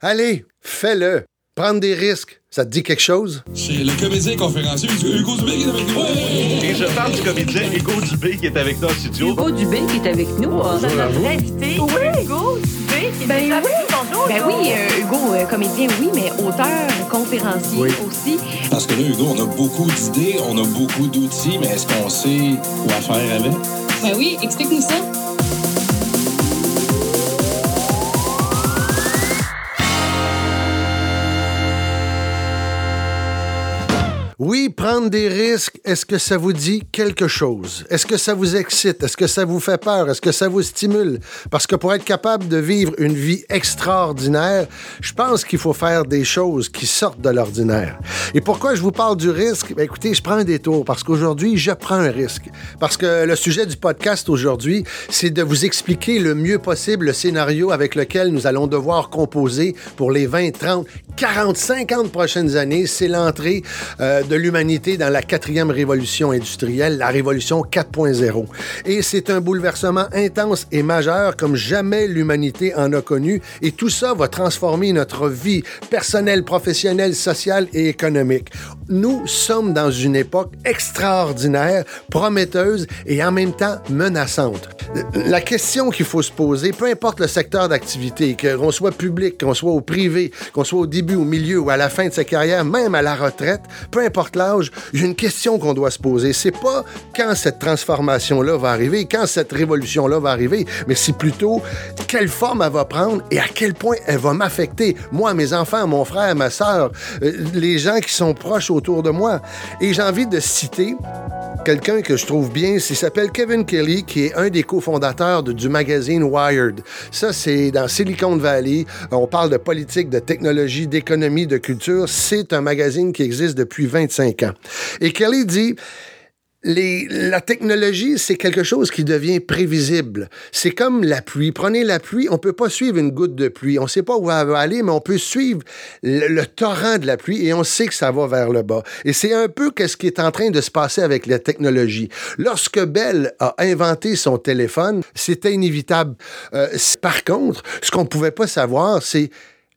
Allez, fais-le. Prendre des risques, ça te dit quelque chose? C'est le comédien conférencier Hugo Dubé qui est avec nous. Et je parle du comédien Hugo Dubé qui est avec nous en studio. Hugo Dubé qui est avec nous. Bonjour notre invité, Oui. Hugo Dubé, qui est Ben avec oui. nous. Ben Hugo. oui, euh, Hugo, euh, comédien, oui, mais auteur, conférencier Oui. aussi. Parce que là, Hugo, on a beaucoup d'idées, on a beaucoup d'outils, mais est-ce qu'on sait quoi faire avec? Ben oui, explique-nous ça. Oui, prendre des risques, est-ce que ça vous dit quelque chose? Est-ce que ça vous excite? Est-ce que ça vous fait peur? Est-ce que ça vous stimule? Parce que pour être capable de vivre une vie extraordinaire, je pense qu'il faut faire des choses qui sortent de l'ordinaire. Et pourquoi je vous parle du risque? Ben, écoutez, je prends un détour parce qu'aujourd'hui, je prends un risque. Parce que le sujet du podcast aujourd'hui, c'est de vous expliquer le mieux possible le scénario avec lequel nous allons devoir composer pour les 20, 30, 40, 50 prochaines années. C'est l'entrée euh, de l'humanité dans la quatrième révolution industrielle, la révolution 4.0. Et c'est un bouleversement intense et majeur comme jamais l'humanité en a connu. Et tout ça va transformer notre vie personnelle, professionnelle, sociale et économique. Nous sommes dans une époque extraordinaire, prometteuse et en même temps menaçante. La question qu'il faut se poser, peu importe le secteur d'activité, qu'on soit public, qu'on soit au privé, qu'on soit au début, au milieu ou à la fin de sa carrière, même à la retraite, peu importe l'âge, il y a une question qu'on doit se poser. C'est pas quand cette transformation-là va arriver, quand cette révolution-là va arriver, mais c'est plutôt quelle forme elle va prendre et à quel point elle va m'affecter. Moi, mes enfants, mon frère, ma sœur, euh, les gens qui sont proches autour de moi. Et j'ai envie de citer quelqu'un que je trouve bien, il s'appelle Kevin Kelly, qui est un des cofondateurs du magazine Wired. Ça, c'est dans Silicon Valley. On parle de politique, de technologie, d'économie, de culture. C'est un magazine qui existe depuis 25 ans. Et Kelly dit... Les- la technologie, c'est quelque chose qui devient prévisible. C'est comme la pluie. Prenez la pluie, on peut pas suivre une goutte de pluie. On sait pas où elle va aller, mais on peut suivre le, torrent de la pluie et on sait que ça va vers le bas. Et c'est un peu ce qui est en train de se passer avec la technologie. Lorsque Bell a inventé son téléphone, c'était inévitable. Euh, par contre, ce qu'on pouvait pas savoir, c'est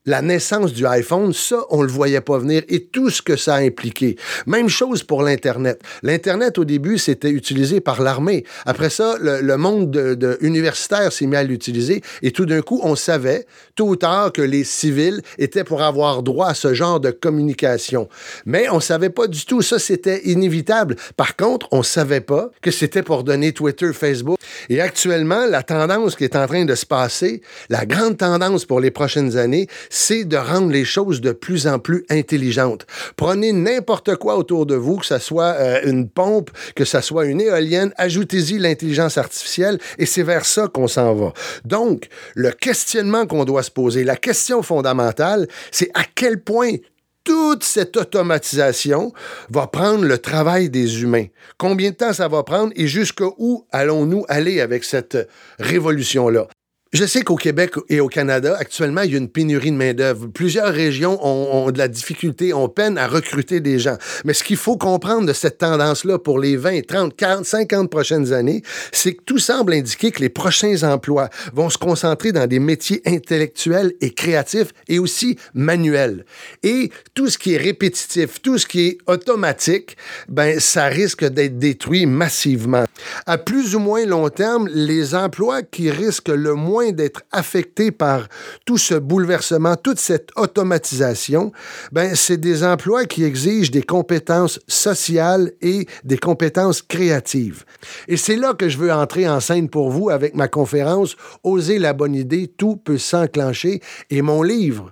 la naissance du iPhone, ça, on le voyait pas venir et tout ce que ça a impliqué. Même chose pour l'Internet. L'Internet, au début, c'était utilisé par l'armée. Après ça, le, monde de, de universitaire s'est mis à l'utiliser et tout d'un coup, on savait, tôt ou tard, que les civils étaient pour avoir droit à ce genre de communication. Mais on savait pas du tout. Ça, c'était inévitable. Par contre, on savait pas que c'était pour donner Twitter, Facebook. Et actuellement, la tendance qui est en train de se passer, la grande tendance pour les prochaines années, c'est de rendre les choses de plus en plus intelligentes. Prenez n'importe quoi autour de vous, que ce soit euh, une pompe, que ce soit une éolienne, ajoutez-y l'intelligence artificielle et c'est vers ça qu'on s'en va. Donc, le questionnement qu'on doit se poser, la question fondamentale, c'est à quel point toute cette automatisation va prendre le travail des humains. Combien de temps ça va prendre et jusqu'où allons-nous aller avec cette révolution-là? Je sais qu'au Québec et au Canada, actuellement, il y a une pénurie de main-d'œuvre. Plusieurs régions ont, de la difficulté, ont peine à recruter des gens. Mais ce qu'il faut comprendre de cette tendance-là pour les 20, 30, 40, 50 prochaines années, c'est que tout semble indiquer que les prochains emplois vont se concentrer dans des métiers intellectuels et créatifs et aussi manuels. Et tout ce qui est répétitif, tout ce qui est automatique, ben, ça risque d'être détruit massivement. À plus ou moins long terme, les emplois qui risquent le moins d'être affectés par tout ce bouleversement, toute cette automatisation, ben, c'est des emplois qui exigent des compétences sociales et des compétences créatives. Et c'est là que je veux entrer en scène pour vous avec ma conférence Oser la bonne idée, tout peut s'enclencher et mon livre.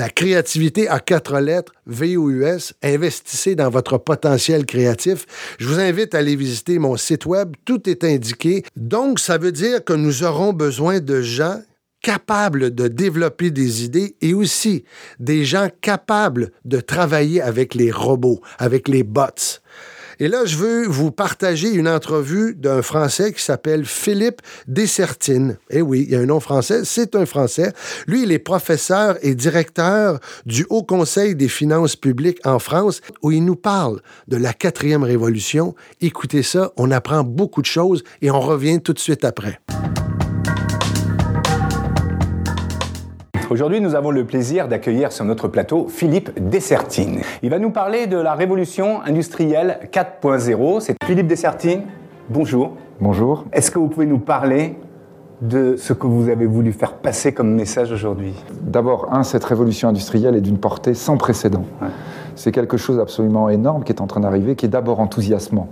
La créativité à quatre lettres, VOUS, investissez dans votre potentiel créatif. Je vous invite à aller visiter mon site web, tout est indiqué. Donc, ça veut dire que nous aurons besoin de gens capables de développer des idées et aussi des gens capables de travailler avec les robots, avec les bots. Et là, je veux vous partager une entrevue d'un Français qui s'appelle Philippe Dessertine. Eh oui, il y a un nom français, c'est un Français. Lui, il est professeur et directeur du Haut Conseil des finances publiques en France, où il nous parle de la quatrième révolution. Écoutez ça, on apprend beaucoup de choses et on revient tout de suite après. Aujourd'hui, nous avons le plaisir d'accueillir sur notre plateau Philippe Dessertine. Il va nous parler de la révolution industrielle 4.0. C'est Philippe Dessertine. Bonjour. Bonjour. Est-ce que vous pouvez nous parler de ce que vous avez voulu faire passer comme message aujourd'hui? D'abord, un, cette révolution industrielle est d'une portée sans précédent. C'est quelque chose d'absolument énorme qui est en train d'arriver, qui est d'abord enthousiasmant.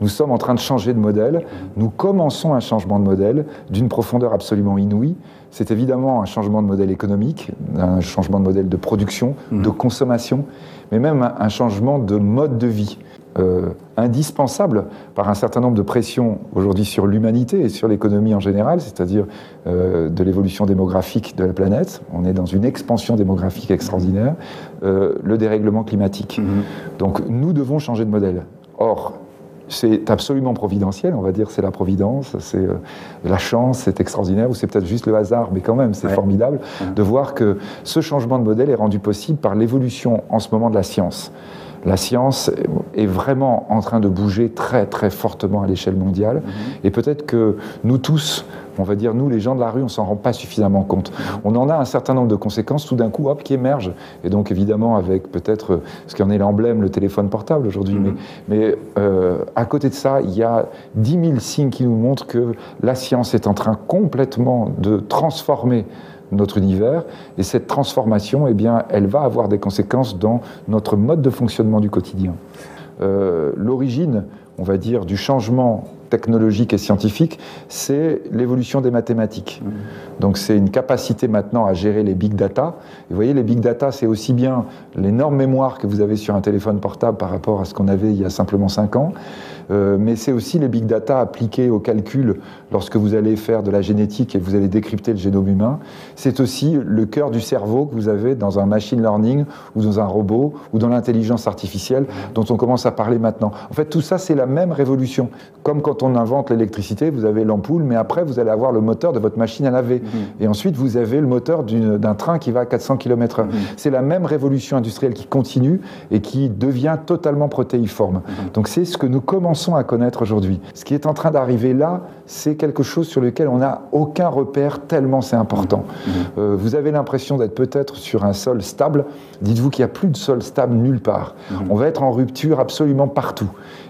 Nous sommes en train de changer de modèle. Nous commençons un changement de modèle d'une profondeur absolument inouïe. C'est évidemment un changement de modèle économique, un changement de modèle de production, de consommation, mais même un, changement de mode de vie. Euh, indispensable par un certain nombre de pressions aujourd'hui sur l'humanité et sur l'économie en général, c'est-à-dire euh, de l'évolution démographique de la planète. On est dans une expansion démographique extraordinaire, euh, le dérèglement climatique. Donc nous devons changer de modèle. Or, c'est absolument providentiel, on va dire, c'est la providence, c'est euh, la chance, c'est extraordinaire, ou c'est peut-être juste le hasard, mais quand même, c'est formidable de voir que ce changement de modèle est rendu possible par l'évolution en ce moment de la science. La science est vraiment en train de bouger très très fortement à l'échelle mondiale, et peut-être que nous tous, on va dire nous les gens de la rue, on s'en rend pas suffisamment compte. On en a un certain nombre de conséquences. Tout d'un coup, hop, qui émergent, et donc évidemment avec peut-être ce qui en est l'emblème, le téléphone portable aujourd'hui, mais, mais euh, à côté de ça, il y a 10 000 signes qui nous montrent que la science est en train complètement de transformer notre univers. Et cette transformation, eh bien, elle va avoir des conséquences dans notre mode de fonctionnement du quotidien. Euh, L'origine, on va dire, du changement technologique et scientifique, c'est l'évolution des mathématiques. Donc c'est une capacité maintenant à gérer les big data. Et vous voyez, les big data, c'est aussi bien l'énorme mémoire que vous avez sur un téléphone portable par rapport à ce qu'on avait il y a simplement 5 ans, euh, mais c'est aussi les big data appliqués au calcul lorsque vous allez faire de la génétique et vous allez décrypter le génome humain. C'est aussi le cœur du cerveau que vous avez dans un machine learning ou dans un robot ou dans l'intelligence artificielle dont on commence à parler maintenant. En fait, tout ça, c'est la même révolution. Comme quand on invente l'électricité, vous avez l'ampoule, mais après, vous allez avoir le moteur de votre machine à laver. Et ensuite, vous avez le moteur d'un train qui va à 400 km/h. C'est la même révolution industrielle qui continue et qui devient totalement protéiforme. Donc c'est ce que nous commençons à connaître aujourd'hui. Ce qui est en train d'arriver là, c'est quelque chose sur lequel on n'a aucun repère tellement c'est important. Euh, vous avez l'impression d'être peut-être sur un sol stable. Dites-vous qu'il n'y a plus de sol stable nulle part. On va être en rupture absolument partout.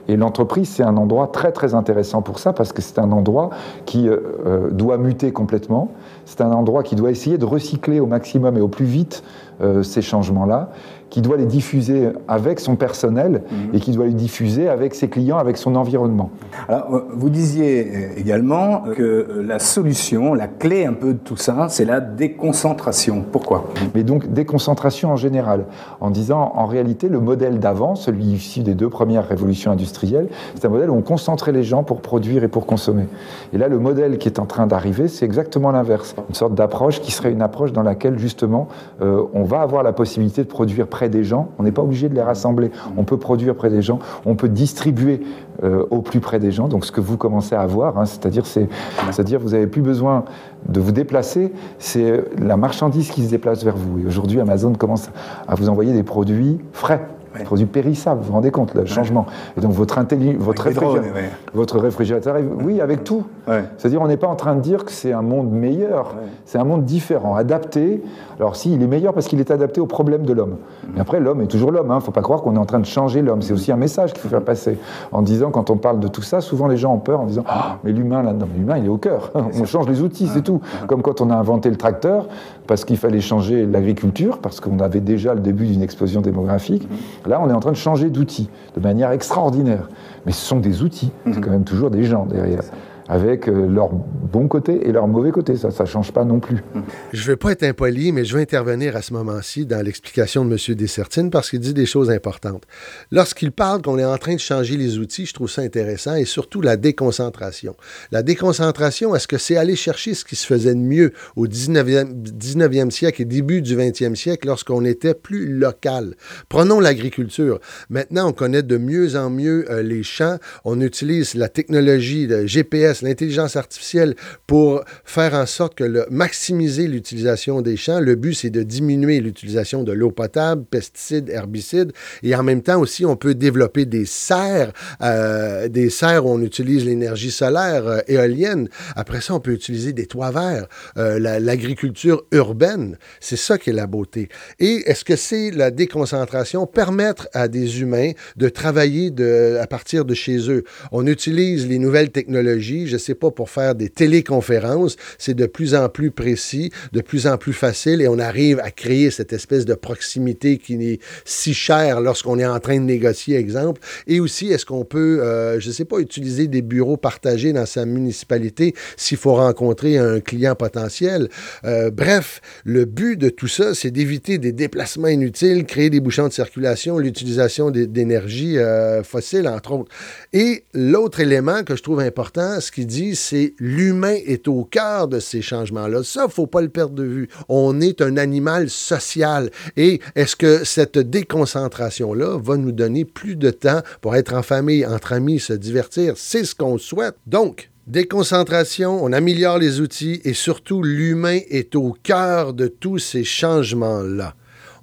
Et l'entreprise, c'est un endroit très très intéressant pour ça parce que c'est un endroit qui euh, euh, doit muter complètement. C'est un endroit qui doit essayer de recycler au maximum et au plus vite euh, ces changements-là, qui doit les diffuser avec son personnel et qui doit les diffuser avec ses clients, avec son environnement. Alors, euh, vous disiez euh, également que euh, la solution, la clé un peu de tout ça, c'est la déconcentration. Pourquoi? Mais donc déconcentration en général, en disant en réalité le modèle d'avant, celui issu des deux premières révolutions industrielles, c'est un modèle où on concentrait les gens pour produire et pour consommer. Et là, le modèle qui est en train d'arriver, c'est exactement l'inverse, une sorte d'approche qui serait une approche dans laquelle justement euh, on va avoir la possibilité de produire près des gens, on n'est pas obligé de les rassembler, on peut produire près des gens, on peut distribuer euh, au plus près des gens, donc ce que vous commencez à avoir, hein, c'est-à-dire c'est, c'est-à-dire vous n'avez plus besoin de vous déplacer, c'est la marchandise qui se déplace vers vous. Et aujourd'hui, Amazon commence à vous envoyer des produits frais. Des Produits périssables, vous vous rendez compte, le changement. Et donc votre, votre, réfrigérateur, ouais. votre réfrigérateur, oui, avec tout. Ouais. C'est-à-dire, on n'est pas en train de dire que c'est un monde meilleur, c'est un monde différent, adapté. Alors, si, il est meilleur parce qu'il est adapté aux problèmes de l'homme. Mais après, l'homme est toujours l'homme. Il ne faut pas croire qu'on est en train de changer l'homme. C'est aussi un message qu'il faut faire passer. En disant, quand on parle de tout ça, souvent les gens ont peur en disant Ah, mais l'humain, là, non, mais l'humain, il est au cœur. On change les outils, c'est tout. Comme quand on a inventé le tracteur, parce qu'il fallait changer l'agriculture, parce qu'on avait déjà le début d'une explosion démographique. Là, on est en train de changer d'outils de manière extraordinaire. Mais ce sont des outils. C'est quand même toujours des gens derrière. Avec euh, leurs bons côtés et leurs mauvais côtés. Ça ne change pas non plus. Je ne veux pas être impoli, mais je vais intervenir à ce moment-ci dans l'explication de M. Dessertine parce qu'il dit des choses importantes. Lorsqu'il parle qu'on est en train de changer les outils, je trouve ça intéressant et surtout la déconcentration. La déconcentration, est-ce que c'est aller chercher ce qui se faisait de mieux au 19e, 19e siècle et début du 20e siècle lorsqu'on était plus local? Prenons l'agriculture. Maintenant, on connaît de mieux en mieux euh, les champs. On utilise la technologie GPS L'intelligence artificielle pour faire en sorte que le, maximiser l'utilisation des champs. Le but, c'est de diminuer l'utilisation de l'eau potable, pesticides, herbicides. Et en même temps aussi, on peut développer des serres, euh, des serres où on utilise l'énergie solaire euh, éolienne. Après ça, on peut utiliser des toits verts, euh, l'agriculture urbaine. C'est ça qui est la beauté. Et est-ce que c'est la déconcentration, permettre à des humains de travailler de, à partir de chez eux? On utilise les nouvelles technologies, je ne sais pas, pour faire des téléconférences. C'est de plus en plus précis, de plus en plus facile et on arrive à créer cette espèce de proximité qui est si chère lorsqu'on est en train de négocier, exemple. Et aussi, est-ce qu'on peut, euh, je ne sais pas, utiliser des bureaux partagés dans sa municipalité s'il faut rencontrer un client potentiel? Euh, bref, le but de tout ça, c'est d'éviter des déplacements inutiles, créer des bouchons de circulation, l'utilisation d'énergie euh, fossile, entre autres. Et l'autre élément que je trouve important, qu'il dit, c'est l'humain est au cœur de ces changements-là. Ça, faut pas le perdre de vue. On est un animal social. Et est-ce que cette déconcentration-là va nous donner plus de temps pour être en famille, entre amis, se divertir? C'est ce qu'on souhaite. Donc, Déconcentration, on améliore les outils et surtout l'humain est au cœur de tous ces changements-là.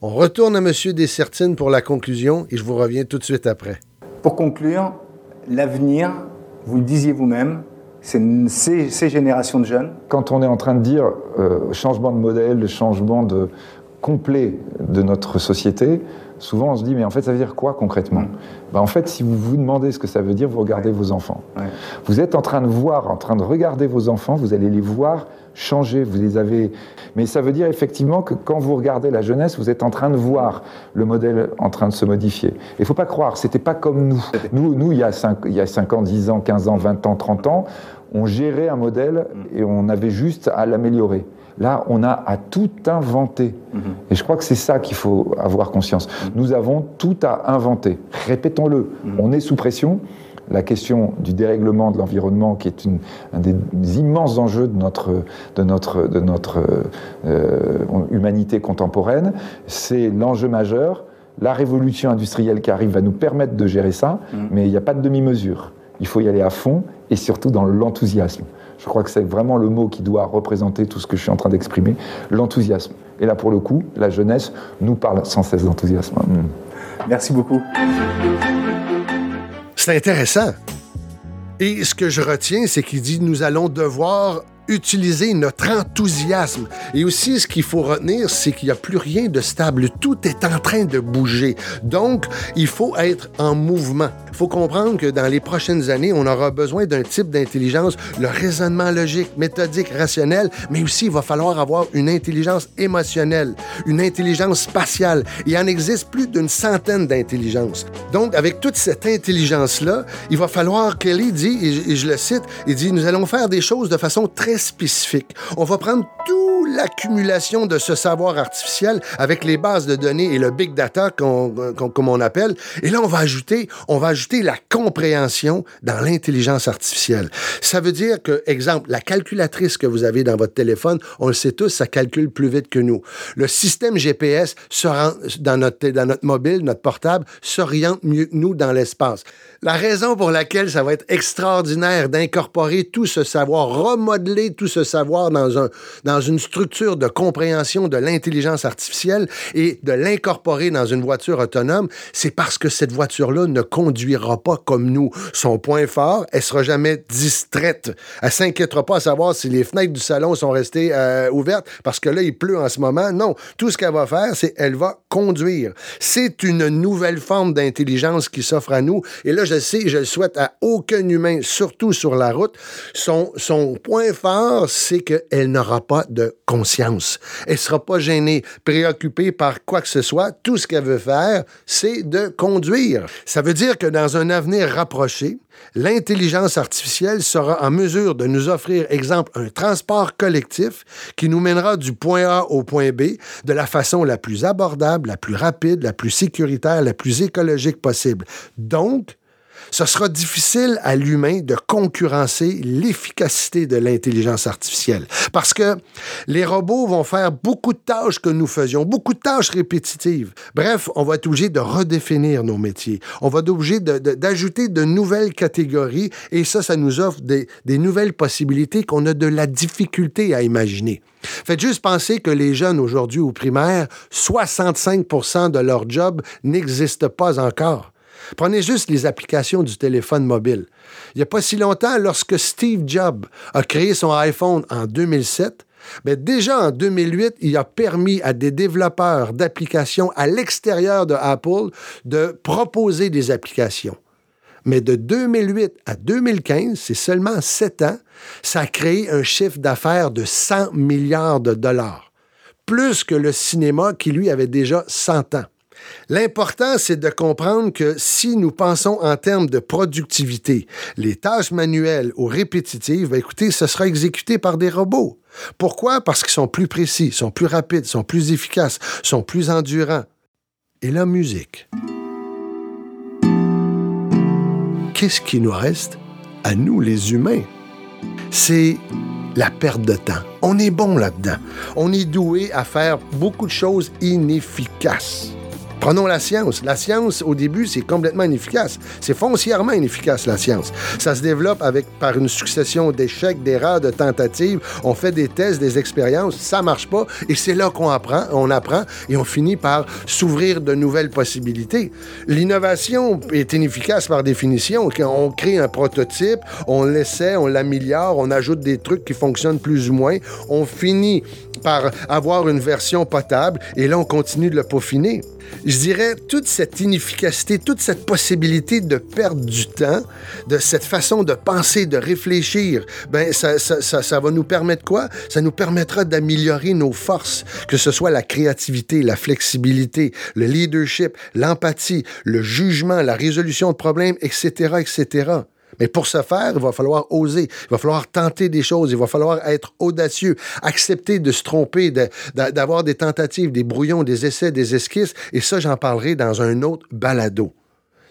On retourne à M. Dessertine pour la conclusion et je vous reviens tout de suite après. Pour conclure, l'avenir, vous le disiez vous-même, ces, ces, générations de jeunes. Quand on est en train de dire euh, changement de modèle, changement de, complet de notre société, souvent on se dit mais en fait ça veut dire quoi concrètement ben, En fait si vous vous demandez ce que ça veut dire, vous regardez vos enfants. Ouais. Vous êtes en train de voir, en train de regarder vos enfants, vous allez les voir changer, vous les avez... Mais ça veut dire effectivement que quand vous regardez la jeunesse, vous êtes en train de voir le modèle en train de se modifier. Il ne faut pas croire, c'était pas comme nous. Nous, nous il, y a 5, il y a 5 ans, 10 ans, 15 ans, 20 ans, 30 ans, on gérait un modèle et on avait juste à l'améliorer. Là, on a à tout inventer. Mhm. Et je crois que c'est ça qu'il faut avoir conscience. Nous avons tout à inventer. Répétons-le, on est sous pression. La question du dérèglement de l'environnement, qui est une, un des, des, immenses enjeux de notre, de notre, de notre euh, humanité contemporaine, c'est l'enjeu majeur. La révolution industrielle qui arrive va nous permettre de gérer ça, mais il n'y a pas de demi-mesure. Il faut y aller à fond et surtout dans l'enthousiasme. Je crois que c'est vraiment le mot qui doit représenter tout ce que je suis en train d'exprimer, l'enthousiasme. Et là, pour le coup, la jeunesse nous parle sans cesse d'enthousiasme. Mmh. Merci beaucoup. C'est intéressant. Et ce que je retiens, c'est qu'il dit nous allons devoir utiliser notre enthousiasme. Et aussi, ce qu'il faut retenir, c'est qu'il n'y a plus rien de stable. Tout est en train de bouger. Donc, il faut être en mouvement. Il faut comprendre que dans les prochaines années, on aura besoin d'un type d'intelligence, le raisonnement logique, méthodique, rationnel, mais aussi il va falloir avoir une intelligence émotionnelle, une intelligence spatiale. Il en existe plus d'une centaine d'intelligences. Donc, avec toute cette intelligence-là, il va falloir, Kelly dit, et je le cite, il dit, nous allons faire des choses de façon très spécifique. On va prendre toute l'accumulation de ce savoir artificiel avec les bases de données et le big data, qu'on, qu'on, comme on appelle, et là, on va ajouter, on va ajouter la compréhension dans l'intelligence artificielle. Ça veut dire que, exemple, la calculatrice que vous avez dans votre téléphone, on le sait tous, ça calcule plus vite que nous. Le système GPS dans, notre, dans notre mobile, notre portable, s'oriente mieux que nous dans l'espace. La raison pour laquelle ça va être extraordinaire d'incorporer tout ce savoir, remodeler tout ce savoir dans, un, dans une structure de compréhension de l'intelligence artificielle et de l'incorporer dans une voiture autonome, c'est parce que cette voiture-là ne conduira pas comme nous. Son point fort, elle sera jamais distraite. Elle s'inquiétera pas à savoir si les fenêtres du salon sont restées euh, ouvertes parce que là, il pleut en ce moment. Non, tout ce qu'elle va faire, c'est elle va conduire. C'est une nouvelle forme d'intelligence qui s'offre à nous. Et là, je sais, je le souhaite à aucun humain, surtout sur la route. Son, son point fort, c'est qu'elle n'aura pas de conscience. Elle sera pas gênée, préoccupée par quoi que ce soit. Tout ce qu'elle veut faire, c'est de conduire. Ça veut dire que dans un avenir rapproché, l'intelligence artificielle sera en mesure de nous offrir, exemple, un transport collectif qui nous mènera du point A au point B de la façon la plus abordable, la plus rapide, la plus sécuritaire, la plus écologique possible. Donc, ce sera difficile à l'humain de concurrencer l'efficacité de l'intelligence artificielle. Parce que les robots vont faire beaucoup de tâches que nous faisions, beaucoup de tâches répétitives. Bref, on va être obligé de redéfinir nos métiers. On va être obligé d'ajouter de, nouvelles catégories et ça, ça nous offre des, nouvelles possibilités qu'on a de la difficulté à imaginer. Faites juste penser que les jeunes aujourd'hui au primaire, 65% de leur job n'existe pas encore. Prenez juste les applications du téléphone mobile. Il n'y a pas si longtemps, lorsque Steve Jobs a créé son iPhone en 2007, mais ben, déjà en 2008, il a permis à des développeurs d'applications à l'extérieur de Apple de proposer des applications. Mais de 2008 à 2015, c'est seulement sept ans, ça a créé un chiffre d'affaires de 100 milliards de dollars, plus que le cinéma qui, lui, avait déjà 100 ans. L'important, c'est de comprendre que si nous pensons en termes de productivité, les tâches manuelles ou répétitives, ben écoutez, ce sera exécuté par des robots. Pourquoi? Parce qu'ils sont plus précis, sont plus rapides, sont plus efficaces, sont plus endurants. Et la musique. Qu'est-ce qui nous reste? À nous, les humains? C'est la perte de temps. On est bon là-dedans. On est doué à faire beaucoup de choses inefficaces. Prenons la science. La science, au début, c'est complètement inefficace. C'est foncièrement inefficace, la science. Ça se développe avec, par une succession d'échecs, d'erreurs, de tentatives. On fait des tests, des expériences, ça marche pas, et c'est là qu'on apprend, on apprend, et on finit par s'ouvrir de nouvelles possibilités. L'innovation est inefficace par définition. On crée un prototype, on l'essaie, on l'améliore, on ajoute des trucs qui fonctionnent plus ou moins. On finit par avoir une version potable, et là, on continue de le peaufiner je dirais, toute cette inefficacité, toute cette possibilité de perdre du temps, de cette façon de penser, de réfléchir, ben ça, ça, ça, ça va nous permettre quoi? Ça nous permettra d'améliorer nos forces, que ce soit la créativité, la flexibilité, le leadership, l'empathie, le jugement, la résolution de problèmes, etc., etc. Mais pour ce faire, il va falloir oser, il va falloir tenter des choses, il va falloir être audacieux, accepter de se tromper, d'avoir des tentatives, des brouillons, des essais, des esquisses, et ça, j'en parlerai dans un autre balado.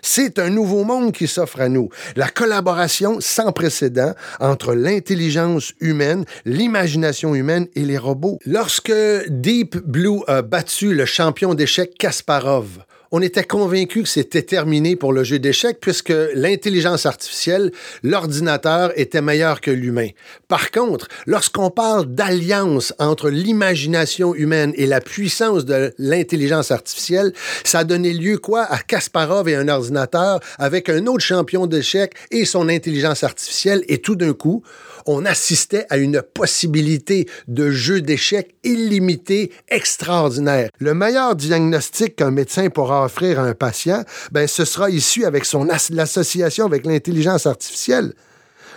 C'est un nouveau monde qui s'offre à nous. La collaboration sans précédent entre l'intelligence humaine, l'imagination humaine et les robots. Lorsque Deep Blue a battu le champion d'échecs Kasparov, on était convaincu que c'était terminé pour le jeu d'échecs puisque l'intelligence artificielle, l'ordinateur était meilleur que l'humain. Par contre, lorsqu'on parle d'alliance entre l'imagination humaine et la puissance de l'intelligence artificielle, ça a lieu quoi? À Kasparov et un ordinateur avec un autre champion d'échecs et son intelligence artificielle et tout d'un coup, on assistait à une possibilité de jeu d'échecs illimité, extraordinaire. Le meilleur diagnostic qu'un médecin pourra offrir à un patient, ben, ce sera issu avec son l'association avec l'intelligence artificielle.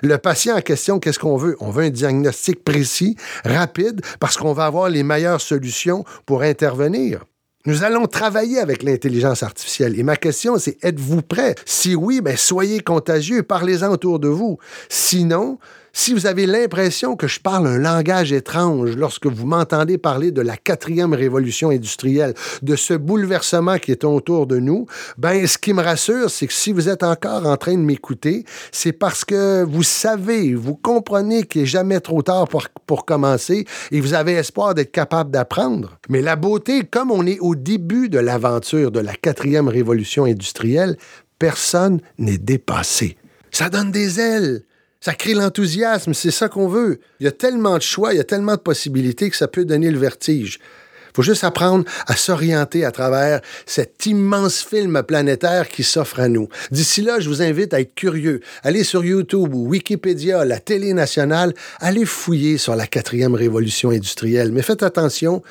Le patient en question, qu'est-ce qu'on veut? On veut un diagnostic précis, rapide, parce qu'on va avoir les meilleures solutions pour intervenir. Nous allons travailler avec l'intelligence artificielle. Et ma question, c'est êtes-vous prêt? Si oui, ben soyez contagieux, parlez-en autour de vous. Sinon, si vous avez l'impression que je parle un langage étrange lorsque vous m'entendez parler de la quatrième révolution industrielle, de ce bouleversement qui est autour de nous, ben, ce qui me rassure, c'est que si vous êtes encore en train de m'écouter, c'est parce que vous savez, vous comprenez qu'il n'est jamais trop tard pour, pour commencer et vous avez espoir d'être capable d'apprendre. Mais la beauté, comme on est au début de l'aventure de la quatrième révolution industrielle, personne n'est dépassé. Ça donne des ailes. Ça crée l'enthousiasme, c'est ça qu'on veut. Il y a tellement de choix, il y a tellement de possibilités que ça peut donner le vertige. Il faut juste apprendre à s'orienter à travers cet immense film planétaire qui s'offre à nous. D'ici là, je vous invite à être curieux. Allez sur YouTube ou Wikipédia, la télé nationale, allez fouiller sur la quatrième révolution industrielle. Mais faites attention,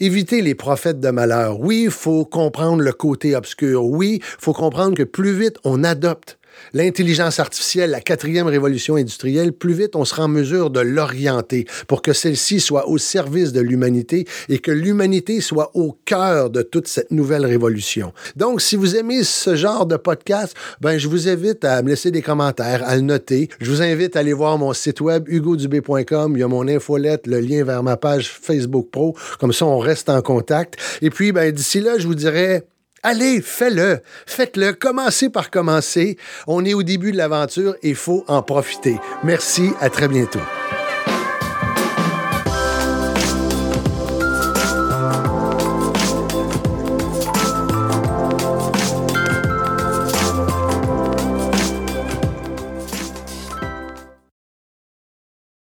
évitez les prophètes de malheur. Oui, il faut comprendre le côté obscur. Oui, il faut comprendre que plus vite on adopte l'intelligence artificielle, la quatrième révolution industrielle, plus vite on sera en mesure de l'orienter pour que celle-ci soit au service de l'humanité et que l'humanité soit au cœur de toute cette nouvelle révolution. Donc, si vous aimez ce genre de podcast, ben, je vous invite à me laisser des commentaires, à le noter. Je vous invite à aller voir mon site web hugodubé.com. Il y a mon infolette, le lien vers ma page Facebook Pro. Comme ça, on reste en contact. Et puis, ben, d'ici là, je vous dirais Allez, fais-le. Faites-le. Commencez par commencer. On est au début de l'aventure et il faut en profiter. Merci. À très bientôt.